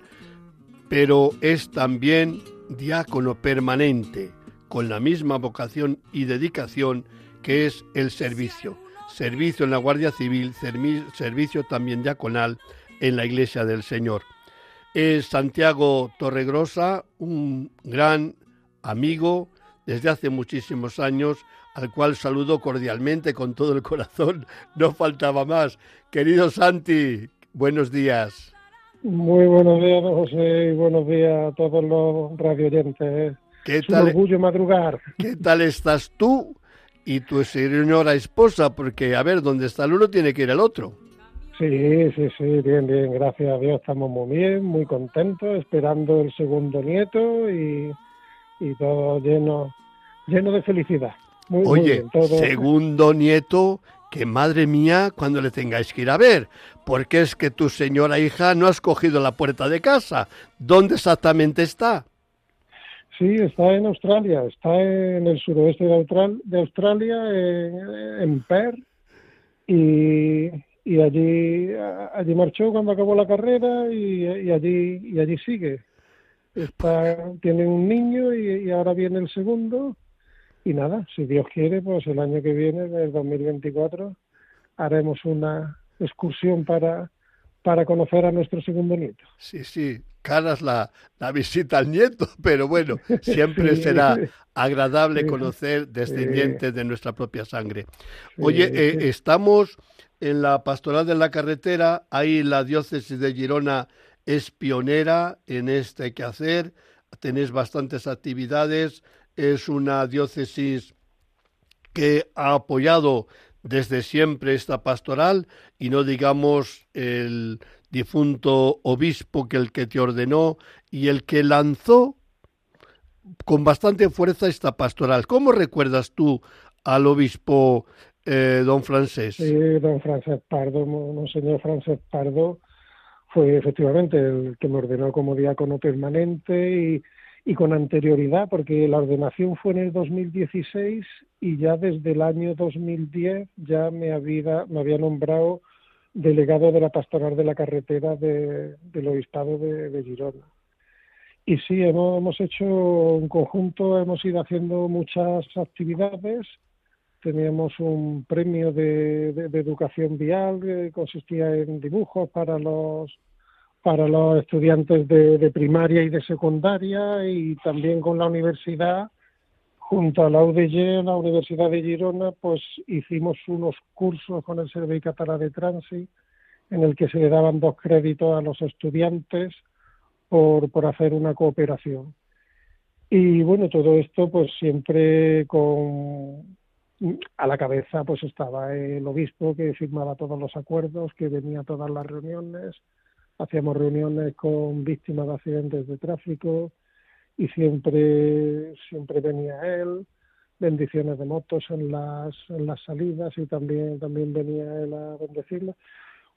pero es también diácono permanente, con la misma vocación y dedicación que es el servicio. Servicio en la Guardia Civil, servicio también diaconal en la Iglesia del Señor. Es Santiago Torregrosa, un gran amigo desde hace muchísimos años, al cual saludo cordialmente con todo el corazón. No faltaba más. Querido Santi, buenos días. Muy buenos días, José, y buenos días a todos los radioyentes. ¿Qué es tal, un orgullo madrugar. ¿Qué tal estás tú y tu señora esposa? Porque, a ver, ¿dónde está el uno tiene que ir el otro. Sí, sí, sí, bien, bien, gracias a Dios estamos muy bien, muy contentos, esperando el segundo nieto y, todo lleno, lleno de felicidad. Oye, segundo nieto, que madre mía, cuando le tengáis que ir a ver, porque es que tu señora hija no ha escogido la puerta de casa. ¿Dónde exactamente está? Sí, está en Australia, está en el suroeste de, Australia, en, Perth, y, allí, allí marchó cuando acabó la carrera y, allí, y allí sigue. Tiene un niño y, y ahora viene el segundo y nada, si Dios quiere, pues el año que viene, el 2024, haremos una excursión para, para conocer a nuestro segundo nieto. Sí, sí, caras la, la visita al nieto, [laughs] pero bueno, siempre [laughs] será agradable conocer descendientes de nuestra propia sangre. Oye, eh, estamos en la pastoral de la carretera, ahí la diócesis de Girona es pionera en este quehacer, tenéis bastantes actividades, es una diócesis que ha apoyado desde siempre esta pastoral y no digamos el difunto obispo que el que te ordenó y el que lanzó con bastante fuerza esta pastoral. ¿Cómo recuerdas tú al obispo eh, don Francés? Sí, don Francés Pardo, monseñor Francés Pardo, fue efectivamente el que me ordenó como diácono permanente y, y con anterioridad, porque la ordenación fue en el 2016 y ya desde el año 2010 ya me había, me había nombrado delegado de la pastoral de la carretera de, del obispado de, de Girona. Y sí, hemos, hemos hecho un conjunto, hemos ido haciendo muchas actividades. Teníamos un premio de, educación vial que consistía en dibujos para los para los estudiantes de, primaria y de secundaria y también con la universidad, junto a la UDG, la Universidad de Girona, pues hicimos unos cursos con el Servicio Catalán de Tránsito en el que se le daban dos créditos a los estudiantes por, por hacer una cooperación. Y bueno, todo esto pues siempre con a la cabeza pues estaba el obispo que firmaba todos los acuerdos, que venía a todas las reuniones, hacíamos reuniones con víctimas de accidentes de tráfico y siempre siempre venía él, bendiciones de motos en las en las salidas y también también venía él a bendecirla.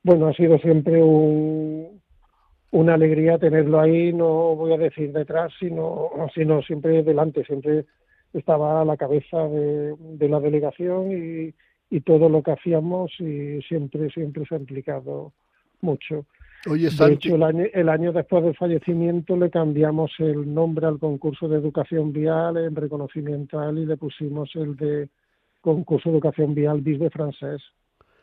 Bueno, ha sido siempre un, una alegría tenerlo ahí, no voy a decir detrás, sino, sino siempre delante, siempre estaba a la cabeza de, de la delegación y, y, todo lo que hacíamos y siempre, siempre se ha implicado mucho. Oye, de hecho, el año, el año después del fallecimiento le cambiamos el nombre al concurso de educación vial en reconocimiento a él y le pusimos el de concurso de educación vial Bisbe francés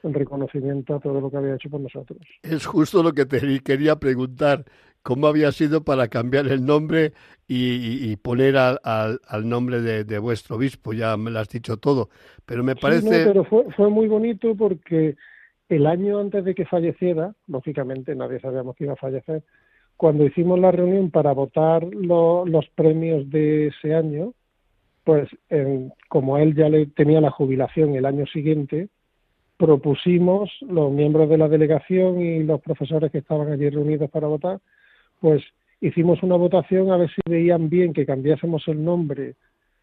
en reconocimiento a todo lo que había hecho por nosotros. Es justo lo que te quería preguntar, cómo había sido para cambiar el nombre y, y poner al, al, al nombre de, de, vuestro obispo, ya me lo has dicho todo, pero me parece... Sí, no, pero fue, fue muy bonito porque el año antes de que falleciera, lógicamente nadie sabíamos que iba a fallecer, cuando hicimos la reunión para votar lo, los premios de ese año, pues en, como él ya le tenía la jubilación el año siguiente, propusimos los miembros de la delegación y los profesores que estaban allí reunidos para votar, pues hicimos una votación a ver si veían bien que cambiásemos el nombre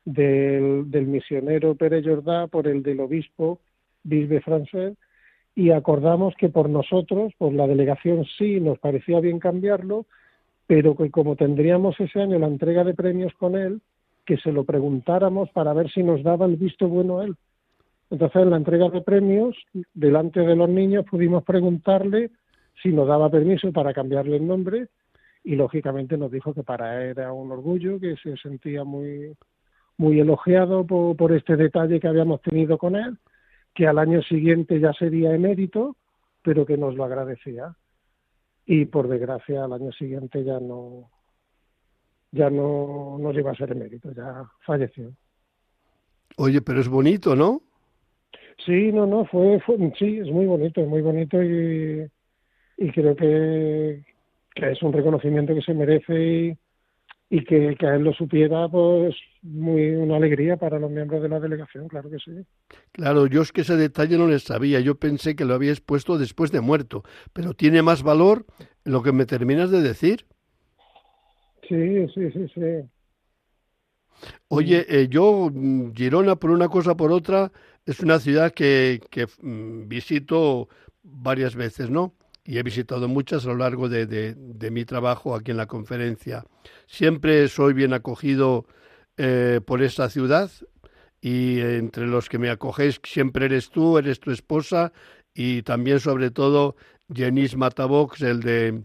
del, del misionero Pérez Jordá por el del obispo Bisbe francés y acordamos que por nosotros, por la delegación sí nos parecía bien cambiarlo, pero que como tendríamos ese año la entrega de premios con él, que se lo preguntáramos para ver si nos daba el visto bueno él. Entonces, en la entrega de premios, delante de los niños, pudimos preguntarle si nos daba permiso para cambiarle el nombre y, lógicamente, nos dijo que para él era un orgullo, que se sentía muy, muy elogiado por este detalle que habíamos tenido con él, que al año siguiente ya sería emérito, pero que nos lo agradecía. Y, por desgracia, al año siguiente ya no, ya no nos iba a ser emérito, ya falleció. Oye, pero es bonito, ¿no? Sí, no, no, fue, fue sí, es muy bonito, es muy bonito y, y creo que, que, es un reconocimiento que se merece y, y que, que, él lo supiera, pues muy una alegría para los miembros de la delegación, claro que sí. Claro, yo es que ese detalle no le sabía, yo pensé que lo habías puesto después de muerto, pero tiene más valor lo que me terminas de decir. Sí, sí, sí, sí. Oye, eh, yo, Girona, por una cosa por otra, es una ciudad que, que mm, visito varias veces, ¿no? Y he visitado muchas a lo largo de, de, de, mi trabajo aquí en la conferencia. Siempre soy bien acogido eh, por esta ciudad y entre los que me acogéis siempre eres tú, eres tu esposa y también sobre todo Jenis Matabox, el de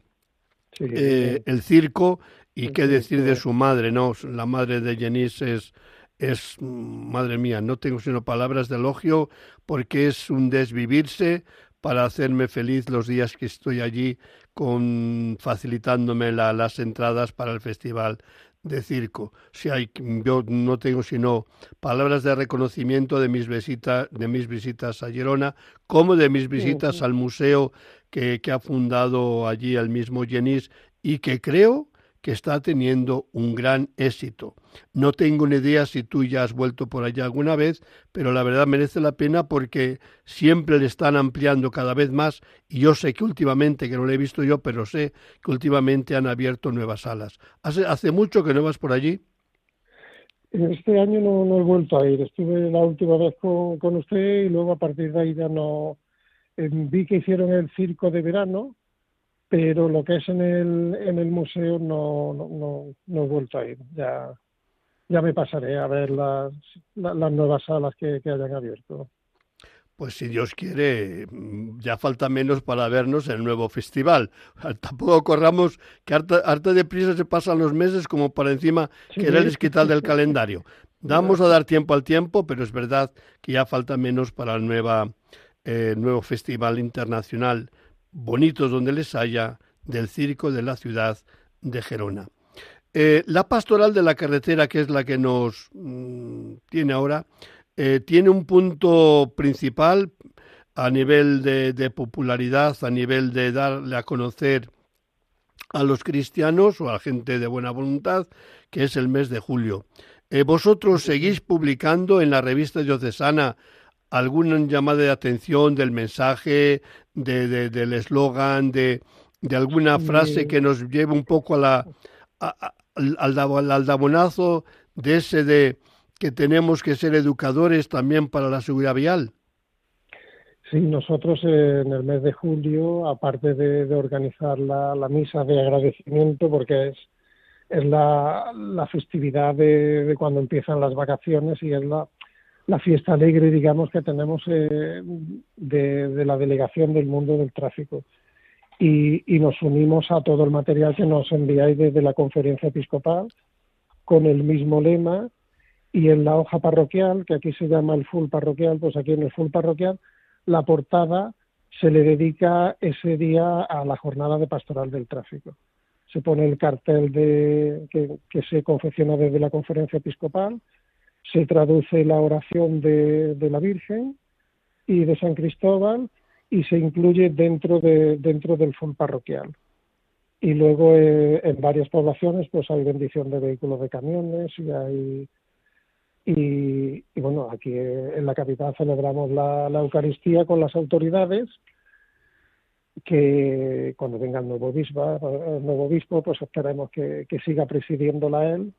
sí, eh, el circo y qué decir de su madre, ¿no? La madre de Jenis es es, madre mía, no tengo sino palabras de elogio porque es un desvivirse para hacerme feliz los días que estoy allí con facilitándome la, las entradas para el festival de circo. Si hay, yo no tengo sino palabras de reconocimiento de mis visitas, de mis visitas a Girona, como de mis visitas al museo que, que ha fundado allí el mismo Jenis y que creo que está teniendo un gran éxito. No tengo ni idea si tú ya has vuelto por allá alguna vez, pero la verdad merece la pena porque siempre le están ampliando cada vez más y yo sé que últimamente, que no lo he visto yo, pero sé que últimamente han abierto nuevas salas. ¿Hace, hace mucho que no vas por allí? Este año no, he vuelto a ir. Estuve la última vez con, con usted y luego a partir de ahí ya no. Eh, vi que hicieron el circo de verano pero lo que es en el, en el museo no, no, no, he vuelto a ir. Ya, ya me pasaré a ver las, las nuevas salas que, que hayan abierto. Pues si Dios quiere, ya falta menos para vernos el nuevo festival. [laughs] Tampoco corramos que harta, de prisa se pasan los meses como para encima quererles quitar del [laughs] calendario. Vamos a dar tiempo al tiempo, pero es verdad que ya falta menos para el nueva, eh, nuevo festival internacional bonitos donde les haya, del circo de la ciudad de Gerona. Eh, la pastoral de la carretera, que es la que nos mm, tiene ahora, eh, tiene un punto principal a nivel de, popularidad, a nivel de darle a conocer a los cristianos o a la gente de buena voluntad, que es el mes de julio. Eh, vosotros seguís publicando en la revista diocesana alguna llamada de atención del mensaje, de, del eslogan, de, de, alguna frase que nos lleve un poco a la, al, al aldabonazo de ese de que tenemos que ser educadores también para la seguridad vial? Sí, nosotros en el mes de julio, aparte de, organizar la, la, misa de agradecimiento, porque es, es la, la festividad de, de, cuando empiezan las vacaciones y es la, la fiesta alegre, digamos, que tenemos eh, de, la delegación del mundo del tráfico. Y, nos unimos a todo el material que nos enviáis desde la conferencia episcopal con el mismo lema y en la hoja parroquial, que aquí se llama el full parroquial, pues aquí en el full parroquial, la portada se le dedica ese día a la jornada de pastoral del tráfico. Se pone el cartel de, que se confecciona desde la conferencia episcopal, se traduce la oración de, la Virgen y de San Cristóbal y se incluye dentro de dentro del fondo parroquial. Y luego eh, en varias poblaciones pues hay bendición de vehículos de camiones y hay y, bueno aquí eh, en la capital celebramos la, Eucaristía con las autoridades que cuando venga el nuevo obispo, el nuevo obispo pues esperemos que, que siga presidiéndola él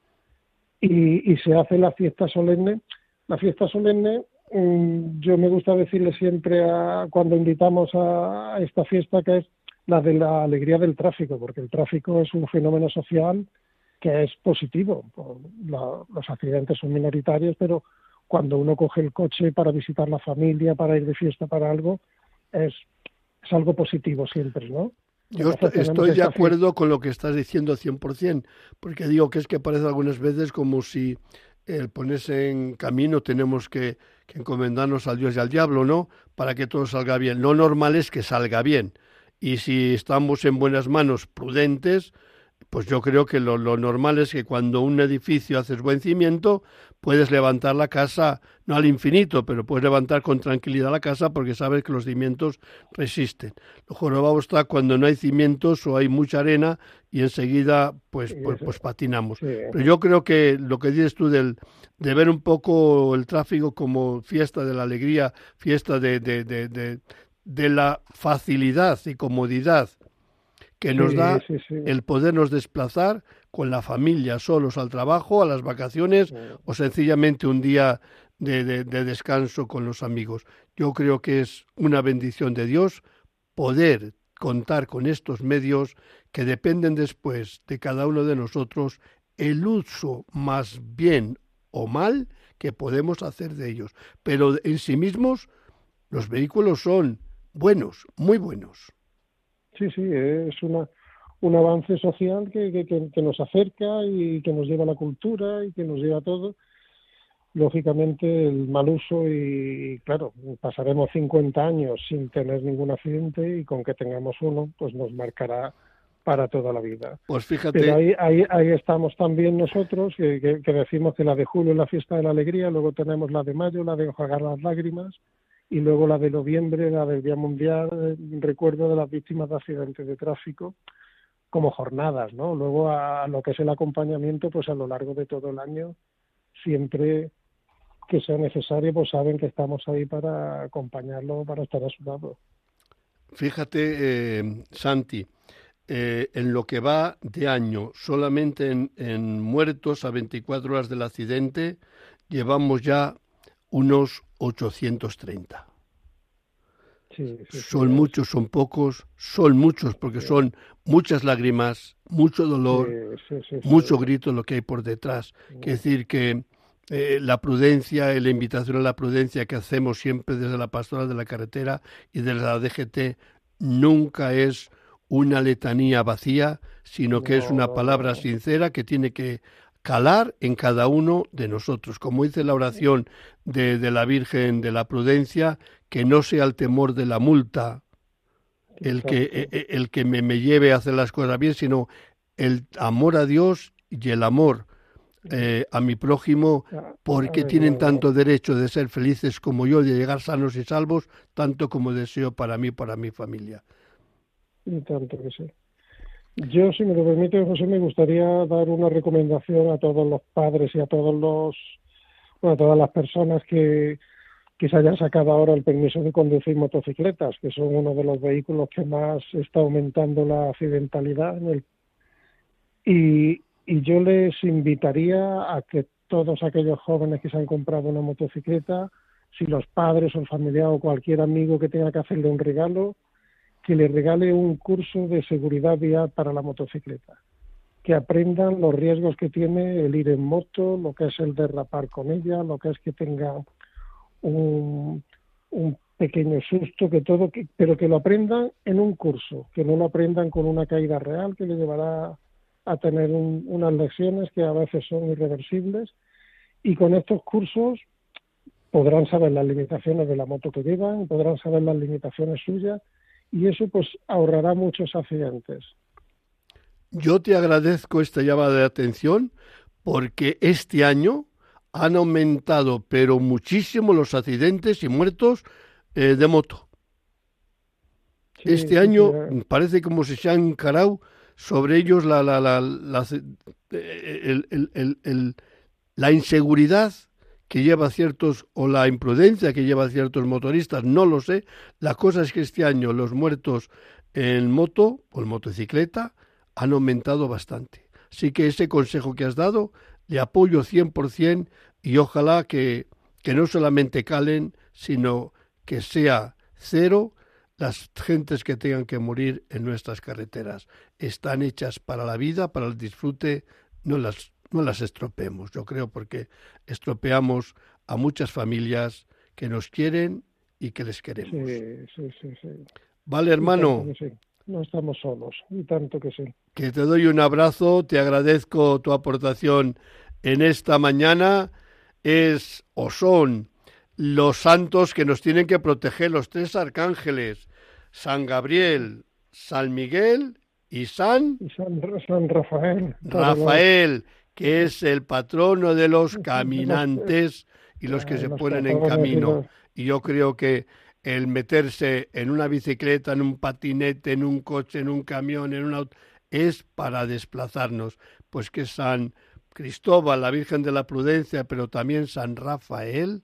y, se hace la fiesta solemne. La fiesta solemne, mm, yo me gusta decirle siempre a, cuando invitamos a, esta fiesta que es la de la alegría del tráfico, porque el tráfico es un fenómeno social que es positivo. los accidentes son minoritarios, pero cuando uno coge el coche para visitar la familia, para ir de fiesta, para algo, es, es algo positivo siempre, ¿no? Yo estoy de acuerdo con lo que estás diciendo 100%, porque digo que es que parece algunas veces como si el ponerse en camino tenemos que, que, encomendarnos al Dios y al diablo, ¿no? Para que todo salga bien. Lo normal es que salga bien. Y si estamos en buenas manos, prudentes, pues yo creo que lo, normal es que cuando un edificio haces buen cimiento, puedes levantar la casa, no al infinito, pero puedes levantar con tranquilidad la casa porque sabes que los cimientos resisten. Lo jorobado está cuando no hay cimientos o hay mucha arena y enseguida pues, pues, pues, patinamos. Pero yo creo que lo que dices tú del, de ver un poco el tráfico como fiesta de la alegría, fiesta de, de, de, de la facilidad y comodidad que nos da el podernos desplazar con la familia, solos al trabajo, a las vacaciones o sencillamente un día de, de, descanso con los amigos. Yo creo que es una bendición de Dios poder contar con estos medios que dependen después de cada uno de nosotros el uso más bien o mal que podemos hacer de ellos. Pero en sí mismos los vehículos son buenos, muy buenos. Sí, sí, es una, un avance social que, que, nos acerca y que nos lleva a la cultura y que nos lleva a todo. Lógicamente, el mal uso y, claro, pasaremos 50 años sin tener ningún accidente y con que tengamos uno, pues nos marcará para toda la vida. Pues fíjate. Pero ahí, ahí, ahí estamos también nosotros, que, que, decimos que la de julio es la fiesta de la alegría, luego tenemos la de mayo, la de enjuagar las lágrimas, y luego la de noviembre, la del Día Mundial, recuerdo de las víctimas de accidentes de tráfico, como jornadas, ¿no? Luego a, lo que es el acompañamiento, pues a lo largo de todo el año, siempre que sea necesario, pues saben que estamos ahí para acompañarlo, para estar a su lado. Fíjate, eh, Santi, eh, en lo que va de año, solamente en, muertos a 24 horas del accidente, llevamos ya unos 830. Son muchos, son pocos, son muchos, porque son muchas lágrimas, mucho dolor, mucho grito lo que hay por detrás. Quiere decir que eh, la prudencia la invitación a la prudencia que hacemos siempre desde la pastoral de la carretera y desde la DGT nunca es una letanía vacía, sino que es una palabra sincera que tiene que calar en cada uno de nosotros. Como dice la oración de, la Virgen de la Prudencia, que no sea el temor de la multa el que, e, e, el que me, me, lleve a hacer las cosas bien, sino el amor a Dios y el amor eh, a mi prójimo, porque tienen tanto derecho de ser felices como yo, de llegar sanos y salvos, tanto como deseo para mí, para mi familia. Y tanto que sí. Yo, si me lo permite, José, me gustaría dar una recomendación a todos los padres y a todos los, bueno, a todas las personas que, que se hayan sacado ahora el permiso de conducir motocicletas, que son uno de los vehículos que más está aumentando la accidentalidad. En el... y, yo les invitaría a que todos aquellos jóvenes que se han comprado una motocicleta, si los padres o el familiar o cualquier amigo que tenga que hacerle un regalo, que le regale un curso de seguridad vial para la motocicleta, que aprendan los riesgos que tiene el ir en moto, lo que es el derrapar con ella, lo que es que tenga un, pequeño susto, que todo, pero que lo aprendan en un curso, que no lo aprendan con una caída real que le llevará a tener unas lecciones que a veces son irreversibles. Y con estos cursos podrán saber las limitaciones de la moto que llevan, podrán saber las limitaciones suyas y eso pues ahorrará muchos accidentes. Yo te agradezco esta llamada de atención porque este año han aumentado pero muchísimo los accidentes y muertos eh, de moto. este año parece como si se han encarado sobre ellos la, la, la, la, la inseguridad que lleva ciertos, o la imprudencia que lleva ciertos motoristas, no lo sé. La cosa es que este año los muertos en moto o en motocicleta han aumentado bastante. Así que ese consejo que has dado le apoyo 100% y ojalá que, que no solamente calen, sino que sea cero las gentes que tengan que morir en nuestras carreteras. Están hechas para la vida, para el disfrute, no las no las estropeemos, yo creo, porque estropeamos a muchas familias que nos quieren y que les queremos. Sí, sí, sí. sí. Vale, hermano. No estamos solos, y tanto que sí. Que te doy un abrazo, te agradezco tu aportación en esta mañana. Es o son los santos que nos tienen que proteger, los tres arcángeles, San Gabriel, San Miguel y San, y San, San Rafael. Rafael, que es el patrono de los [laughs] caminantes y los que se ponen en camino. Y yo creo que el meterse en una bicicleta, en un patinete, en un coche, en un camión, en un auto, es para desplazarnos. Pues que San Cristóbal, la Virgen de la Prudencia, pero también San Rafael,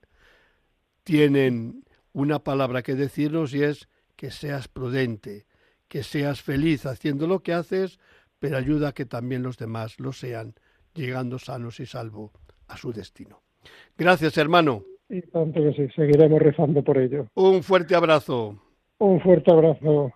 tienen una palabra que decirnos y es que seas prudente, que seas feliz haciendo lo que haces, pero ayuda a que también los demás lo sean llegando sanos y salvos a su destino. Gracias, hermano. Y tanto que sí, seguiremos rezando por ello. Un fuerte abrazo. Un fuerte abrazo.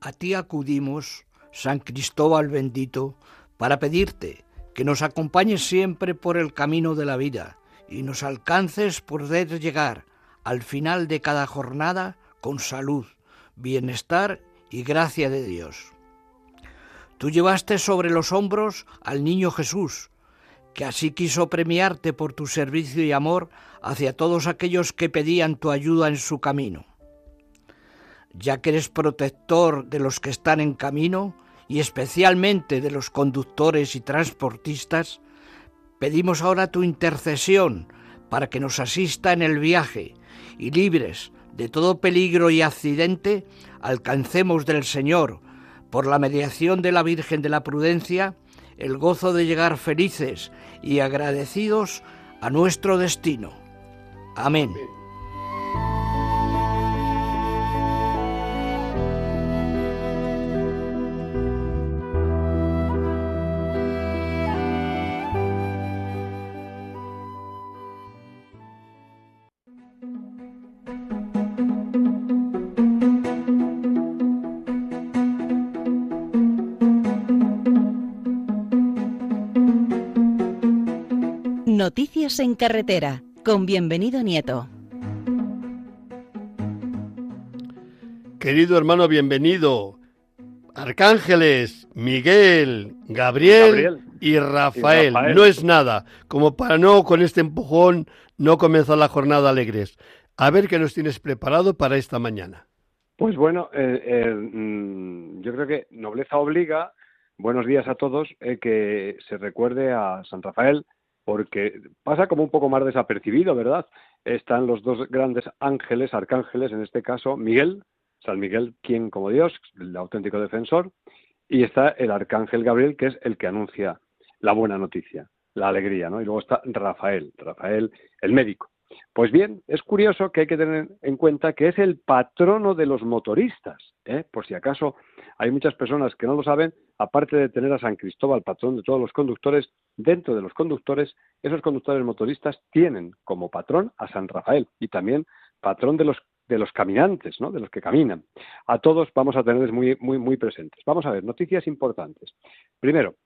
A ti acudimos, San Cristóbal bendito, para pedirte que nos acompañes siempre por el camino de la vida y nos alcances poder llegar al final de cada jornada con salud, bienestar y gracia de Dios. Tú llevaste sobre los hombros al niño Jesús, que así quiso premiarte por tu servicio y amor hacia todos aquellos que pedían tu ayuda en su camino. Ya que eres protector de los que están en camino y especialmente de los conductores y transportistas, Pedimos ahora tu intercesión para que nos asista en el viaje y libres de todo peligro y accidente, alcancemos del Señor, por la mediación de la Virgen de la Prudencia, el gozo de llegar felices y agradecidos a nuestro destino. Amén. En carretera con bienvenido Nieto. Querido hermano, bienvenido. Arcángeles, Miguel, Gabriel, y, Rafael. No es nada, como para no con este empujón no comenzar la jornada alegres. A ver qué nos tienes preparado para esta mañana. Pues bueno, eh, eh, mm, yo creo que nobleza obliga. Buenos días a todos. Eh, que se recuerde a San Rafael, porque pasa como un poco más desapercibido, ¿verdad? Están los dos grandes ángeles, arcángeles, en este caso Miguel, San Miguel, quien como Dios, el auténtico defensor, y está el arcángel Gabriel, que es el que anuncia la buena noticia, la alegría, ¿no? Y luego está Rafael, Rafael, el médico. Pues bien, es curioso que hay que tener en cuenta que es el patrono de los motoristas. ¿eh? Por si acaso hay muchas personas que no lo saben, aparte de tener a San Cristóbal, patrón de todos los conductores, dentro de los conductores, esos conductores motoristas tienen como patrón a San Rafael y también patrón de los de los caminantes, ¿no? de los que caminan. A todos vamos a tenerles muy, muy, muy presentes. Vamos a ver, noticias importantes. Primero,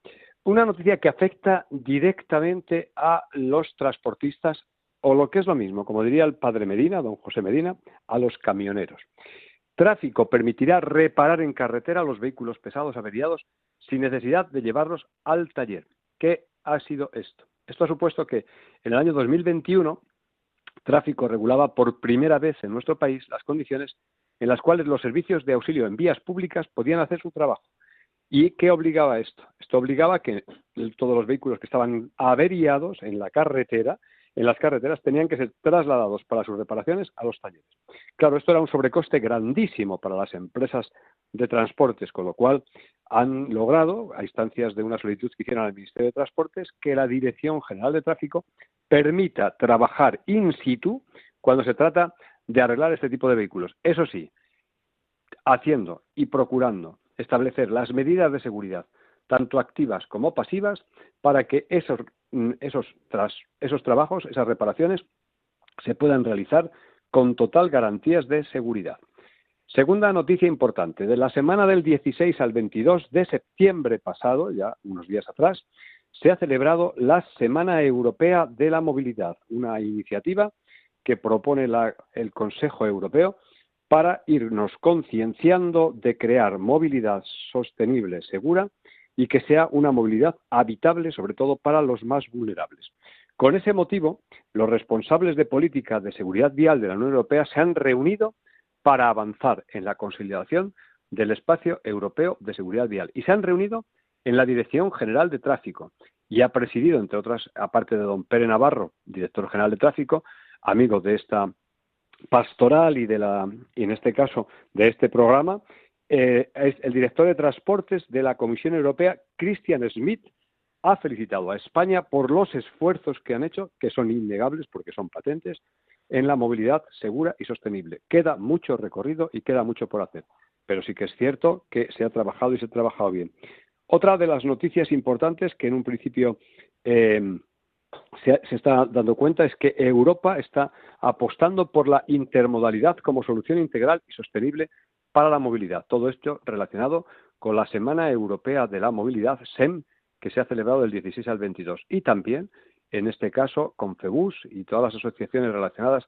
una noticia que afecta directamente a los transportistas o lo que es lo mismo, como diría el padre Medina, don José Medina, a los camioneros. Tráfico permitirá reparar en carretera los vehículos pesados averiados sin necesidad de llevarlos al taller. ¿Qué ha sido esto? Esto ha supuesto que en el año 2021 Tráfico regulaba por primera vez en nuestro país las condiciones en las cuales los servicios de auxilio en vías públicas podían hacer su trabajo. ¿Y qué obligaba esto? Esto obligaba que todos los vehículos que estaban averiados en la carretera en las carreteras tenían que ser trasladados para sus reparaciones a los talleres. Claro, esto era un sobrecoste grandísimo para las empresas de transportes, con lo cual han logrado, a instancias de una solicitud que hicieron al Ministerio de Transportes, que la Dirección General de Tráfico permita trabajar in situ cuando se trata de arreglar este tipo de vehículos. Eso sí, haciendo y procurando establecer las medidas de seguridad, tanto activas como pasivas, para que esos esos, tras, esos trabajos, esas reparaciones, se puedan realizar con total garantías de seguridad. Segunda noticia importante. De la semana del 16 al 22 de septiembre pasado, ya unos días atrás, se ha celebrado la Semana Europea de la Movilidad, una iniciativa que propone el Consejo Europeo para irnos concienciando de crear movilidad sostenible, segura y que sea una movilidad habitable, sobre todo para los más vulnerables. Con ese motivo, los responsables de política de seguridad vial de la Unión Europea se han reunido para avanzar en la consolidación del espacio europeo de seguridad vial y se han reunido en la Dirección General de Tráfico y ha presidido, entre otras, aparte de don Pere Navarro, director general de Tráfico, amigo de esta pastoral y de la y en este caso de este programa eh, el director de Transportes de la Comisión Europea, Christian Smith, ha felicitado a España por los esfuerzos que han hecho, que son innegables porque son patentes, en la movilidad segura y sostenible. Queda mucho recorrido y queda mucho por hacer, pero sí que es cierto que se ha trabajado y se ha trabajado bien. Otra de las noticias importantes que en un principio eh, se, se, está dando cuenta es que Europa está apostando por la intermodalidad como solución integral y sostenible para la movilidad. Todo esto relacionado con la Semana Europea de la Movilidad, SEM, que se ha celebrado del 16 al 22. Y también, en este caso, con FEBUS y todas las asociaciones relacionadas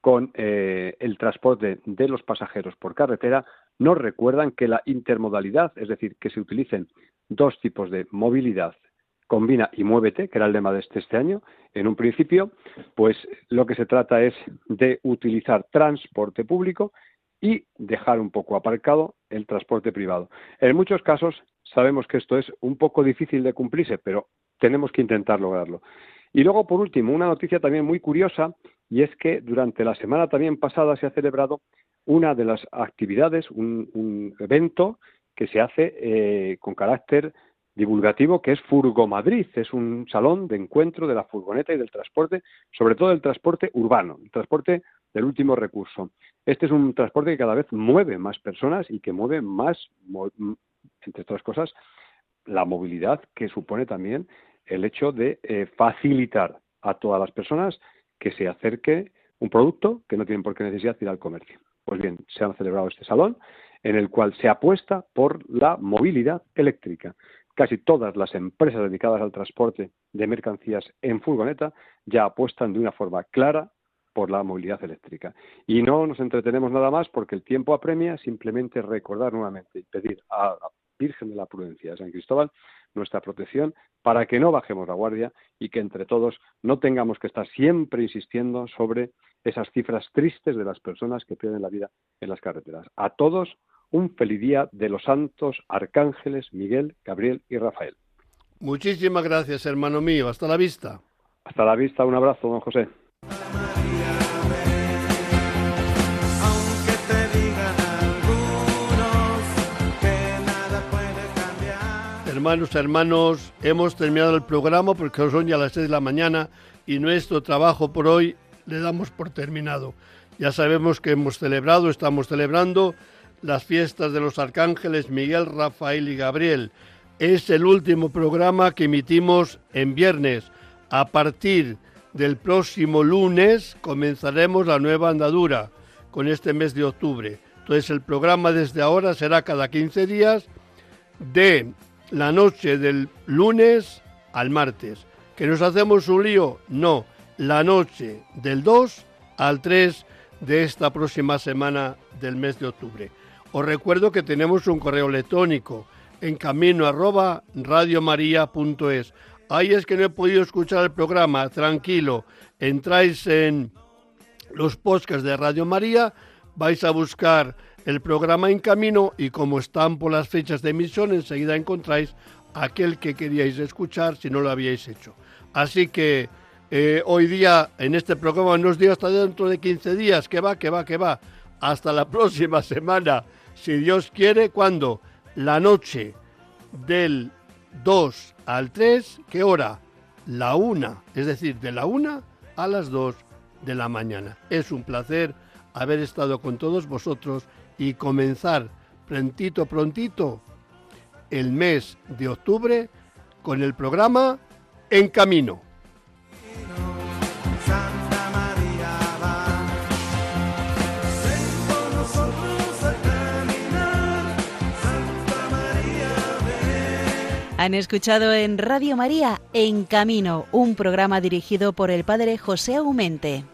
con eh, el transporte de los pasajeros por carretera, nos recuerdan que la intermodalidad, es decir, que se utilicen dos tipos de movilidad, combina y muévete, que era el lema de este, este año, en un principio, pues lo que se trata es de utilizar transporte público y dejar un poco aparcado el transporte privado. En muchos casos sabemos que esto es un poco difícil de cumplirse, pero tenemos que intentar lograrlo. Y luego, por último, una noticia también muy curiosa, y es que durante la semana también pasada se ha celebrado una de las actividades, un, evento que se hace eh, con carácter divulgativo, que es Furgo Madrid. Es un salón de encuentro de la furgoneta y del transporte, sobre todo el transporte urbano, el transporte del último recurso. Este es un transporte que cada vez mueve más personas y que mueve más, entre otras cosas, la movilidad que supone también el hecho de eh, facilitar a todas las personas que se acerque un producto que no tienen por qué necesidad ir al comercio. Pues bien, se ha celebrado este salón en el cual se apuesta por la movilidad eléctrica. Casi todas las empresas dedicadas al transporte de mercancías en furgoneta ya apuestan de una forma clara por la movilidad eléctrica. Y no nos entretenemos nada más porque el tiempo apremia, simplemente recordar nuevamente y pedir a la Virgen de la Prudencia de San Cristóbal nuestra protección para que no bajemos la guardia y que entre todos no tengamos que estar siempre insistiendo sobre esas cifras tristes de las personas que pierden la vida en las carreteras. A todos un feliz día de los santos arcángeles Miguel, Gabriel y Rafael. Muchísimas gracias, hermano mío. Hasta la vista. Hasta la vista. Un abrazo, don José. Hermanos, hermanos, hemos terminado el programa porque son ya las 6 de la mañana y nuestro trabajo por hoy le damos por terminado. Ya sabemos que hemos celebrado, estamos celebrando las fiestas de los arcángeles Miguel, Rafael y Gabriel. Es el último programa que emitimos en viernes. A partir del próximo lunes comenzaremos la nueva andadura con este mes de octubre. Entonces el programa desde ahora será cada 15 días de la noche del lunes al martes. ¿Que nos hacemos un lío? No, la noche del 2 al 3 de esta próxima semana del mes de octubre. Os recuerdo que tenemos un correo electrónico en camino arroba. Ahí es que no he podido escuchar el programa, tranquilo. Entráis en los podcasts de Radio María, vais a buscar el programa en camino y como están por las fechas de emisión, enseguida encontráis aquel que queríais escuchar si no lo habíais hecho. Así que eh, hoy día en este programa no os digo hasta dentro de 15 días, que va, que va, que va. Hasta la [laughs] próxima semana si Dios quiere, cuando la noche del 2 al 3, ¿qué hora? La 1, es decir, de la 1 a las 2 de la mañana. Es un placer haber estado con todos vosotros y comenzar prontito, prontito el mes de octubre con el programa En Camino. Han escuchado en Radio María En Camino, un programa dirigido por el padre José Aumente.